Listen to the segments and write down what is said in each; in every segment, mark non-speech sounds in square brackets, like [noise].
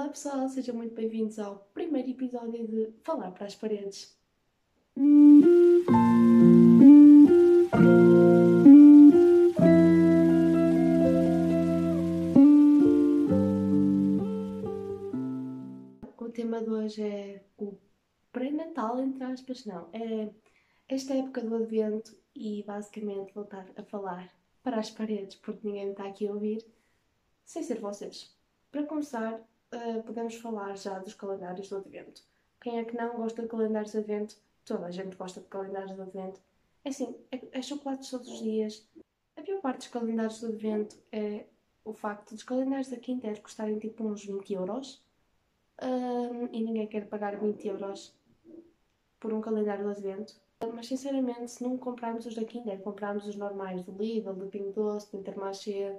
Olá pessoal, sejam muito bem-vindos ao primeiro episódio de Falar para as Paredes. O tema de hoje é o pré-natal, entre aspas, não. É esta época do Advento e basicamente voltar a falar para as paredes, porque ninguém está aqui a ouvir, sem ser vocês. Para começar, uh, podemos falar já dos calendários do Advento. Quem é que não gosta de calendários de Advento? Toda a gente gosta de calendários de Advento. É assim, é, é chocolate todos os dias. A pior parte dos calendários do Advento é o facto dos calendários da Kinder custarem tipo uns 20 euros um, e ninguém quer pagar 20 euros por um calendário do Advento. Mas sinceramente, se não comprarmos os da Kinder, comprarmos os normais do Lidl, do Pingo Doce, do Intermarché,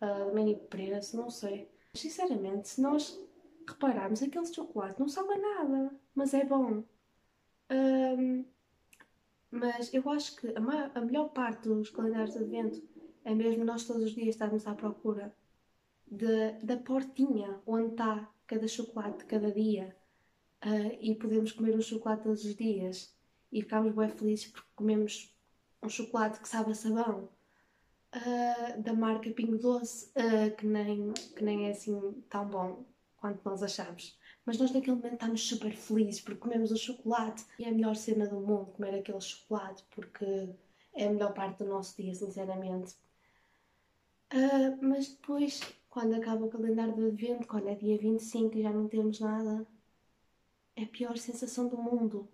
uh, do Mini Preço, não sei. Sinceramente, se nós repararmos, aquele chocolate não sabe a nada, mas é bom. Um, mas eu acho que a, maior, a, melhor parte dos calendários de advento é mesmo nós todos os dias estarmos à procura de, da portinha onde está cada chocolate cada dia uh, e podemos comer um chocolate todos os dias e ficamos bem felizes porque comemos um chocolate que sabe a sabão uh, da marca Pingo Doce, uh, que, nem, que nem é assim tão bom quanto nós achamos. Mas nós naquele momento estamos super felizes porque comemos o chocolate e é a melhor cena do mundo comer aquele chocolate porque é a melhor parte do nosso dia, sinceramente. Uh, mas depois, quando acaba o calendário do advento, quando é dia 25 e já não temos nada, é a pior sensação do mundo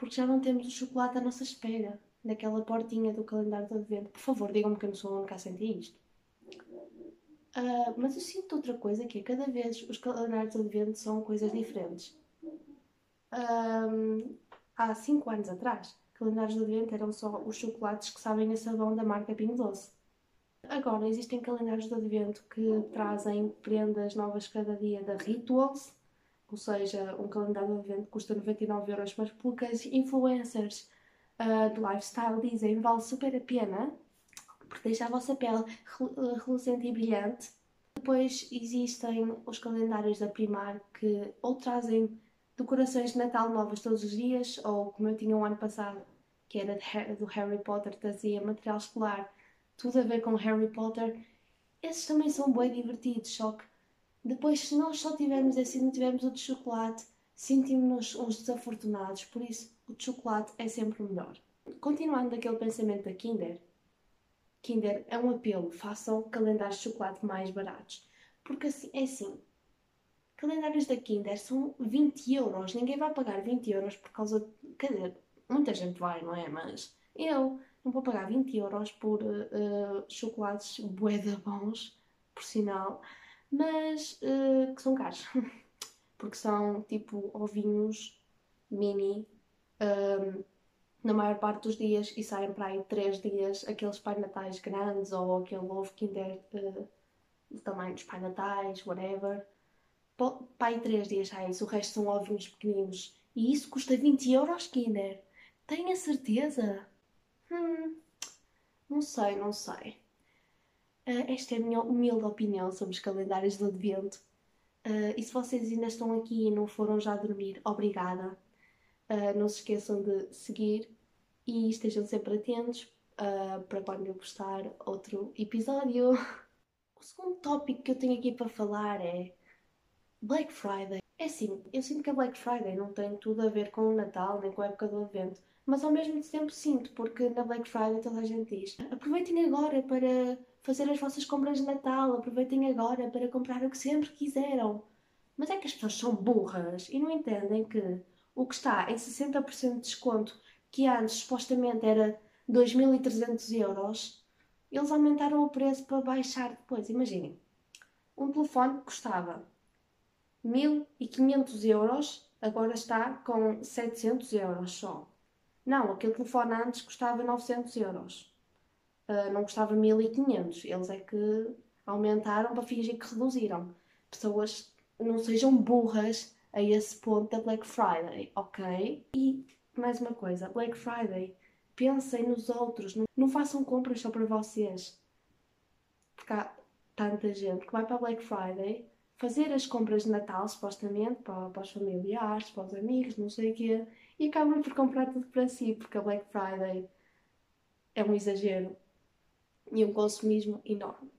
porque já não temos o chocolate à nossa espera naquela portinha do calendário do advento. Por favor, digam-me que eu não sou a única a sentir isto. Uh, mas eu sinto outra coisa que é cada vez os calendários de advento são coisas diferentes. Um, há 5 anos atrás, calendários de advento eram só os chocolates que sabem a sabão da marca Pingo Doce. Agora existem calendários de advento que trazem prendas novas cada dia da Rituals, ou seja, um calendário de advento custa 99 euros, mas poucas influencers uh, de lifestyle dizem vale super a pena porque deixa a vossa pele reluzente e brilhante. Depois existem os calendários da Primar que ou trazem decorações de Natal novas todos os dias, ou como eu tinha o um ano passado, que era do Harry Potter, trazia material escolar, tudo a ver com Harry Potter. Esses também são bem divertidos, só que depois, se nós só tivermos esse e não tivermos o de chocolate, sentimos-nos uns desafortunados, por isso o de chocolate é sempre o melhor. Continuando aquele pensamento da Kinder, Kinder é um apelo, façam calendários de chocolate mais baratos. Porque assim, é assim, calendários da Kinder são 20 euros, ninguém vai pagar 20 euros por causa de, quer dizer, muita gente vai, não é? Mas eu não vou pagar 20 euros por uh, chocolates bué bons, por sinal, mas uh, que são caros. [laughs] Porque são tipo ovinhos mini um, na maior parte dos dias e saem para aí 3 dias aqueles Pai Natais grandes ou aquele ovo Kinder uh, do tamanho dos Pai Natais, whatever. Para aí 3 dias isso, o resto são ovinhos pequeninos. E isso custa 20 euros, Kinder. Tenho a certeza? Hum, não sei, não sei. Uh, esta é a minha humilde opinião sobre os calendários do Advento. Uh, e se vocês ainda estão aqui e não foram já dormir, obrigada. Uh, não se esqueçam de seguir e estejam sempre atentos para quando eu postar outro episódio. O segundo tópico que eu tenho aqui para falar é Black Friday. É assim, eu sinto que a Black Friday não tem tudo a ver com o Natal nem com a época do Advento, mas ao mesmo tempo sinto, porque na Black Friday toda a gente diz: aproveitem agora para fazer as vossas compras de Natal, aproveitem agora para comprar o que sempre quiseram. Mas é que as pessoas são burras e não entendem que o que está em 60% de desconto, que antes supostamente era 2.300 euros, eles aumentaram o preço para baixar depois. Imaginem, um telefone custava 1.500 euros, agora está com 700 euros só. Não, aquele telefone antes custava 900 euros. Ah, não custava 1500. Eles é que aumentaram para fingir que reduziram. Pessoas não sejam burras a esse ponto da Black Friday, ok? E mais uma coisa, Black Friday, pensem nos outros, não, não façam compras só para vocês. Porque há tanta gente que vai para Black Friday, fazer as compras de Natal, supostamente, para, para os familiares, para os amigos, não sei o quê, e acabam por comprar tudo para si, porque a Black Friday é um exagero e um consumismo enorme.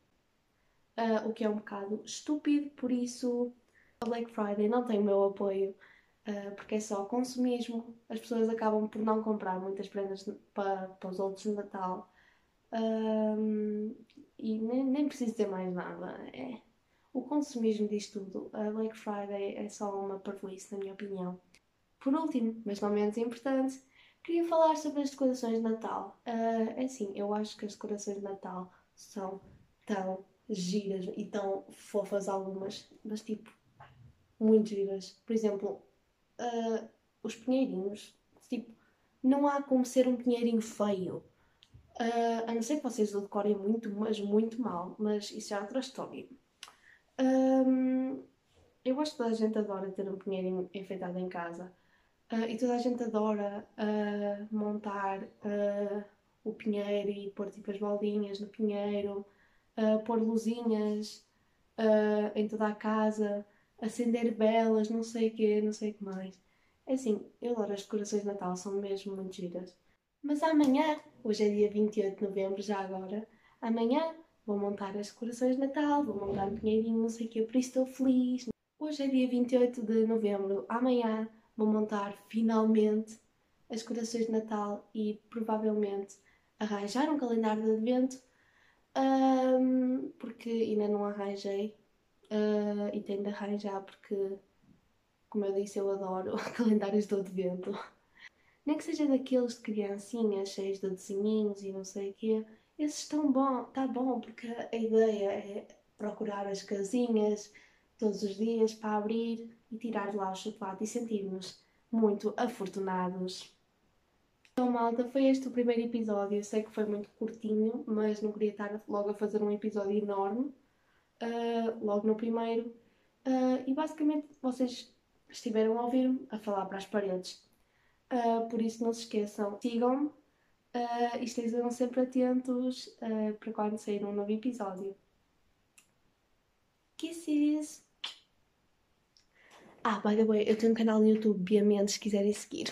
Uh, o que é um bocado estúpido, por isso a Black Friday não tem o meu apoio, uh, porque é só consumismo. As pessoas acabam por não comprar muitas prendas para, para os outros no Natal. E nem, nem preciso dizer mais nada. É, o consumismo diz tudo. A Black Friday é só uma parvoíce, na minha opinião. Por último, mas não menos importante, queria falar sobre as decorações de Natal. Uh, assim, eu acho que as decorações de Natal são tão giras e tão fofas algumas, mas tipo, muito giras. Por exemplo, uh, os pinheirinhos, tipo, não há como ser um pinheirinho feio. Uh, a não ser que vocês o decorem muito, mas muito mal, mas isso é outra história. Um, eu acho que toda a gente adora ter um pinheirinho enfeitado em casa. Uh, e toda a gente adora uh, montar o pinheiro e pôr tipo as bolinhas no pinheiro, pôr luzinhas em toda a casa acender velas, não sei o quê, não sei o que mais. É assim, eu adoro as decorações de Natal, são mesmo muito giras. Mas amanhã, hoje é dia 28 de novembro, já agora, amanhã vou montar as decorações de Natal, vou montar um pinheirinho, não sei o quê, por isso estou feliz. Hoje é dia 28 de novembro, amanhã vou montar finalmente as decorações de Natal e provavelmente arranjar um calendário de advento, um, porque ainda não arranjei uh, e tenho de arranjar porque, como eu disse, eu adoro [laughs] calendários do advento. Nem que seja daqueles de criancinhas cheios de desenhinhos e não sei o quê, esses estão bom, tá bom, porque a ideia é procurar as casinhas todos os dias para abrir e tirar lá o chocolate e sentir-nos muito afortunados. Então, malta, foi este o primeiro episódio. Eu sei que foi muito curtinho, mas não queria estar logo a fazer um episódio enorme uh, logo no primeiro, uh, e basicamente vocês estiveram a ouvir-me a falar para as paredes. Uh, por isso não se esqueçam, sigam-me uh, e estejam sempre atentos para quando sair um novo episódio. Kisses! Ah, by the way, eu tenho um canal no YouTube, Bia Mendes, se quiserem seguir.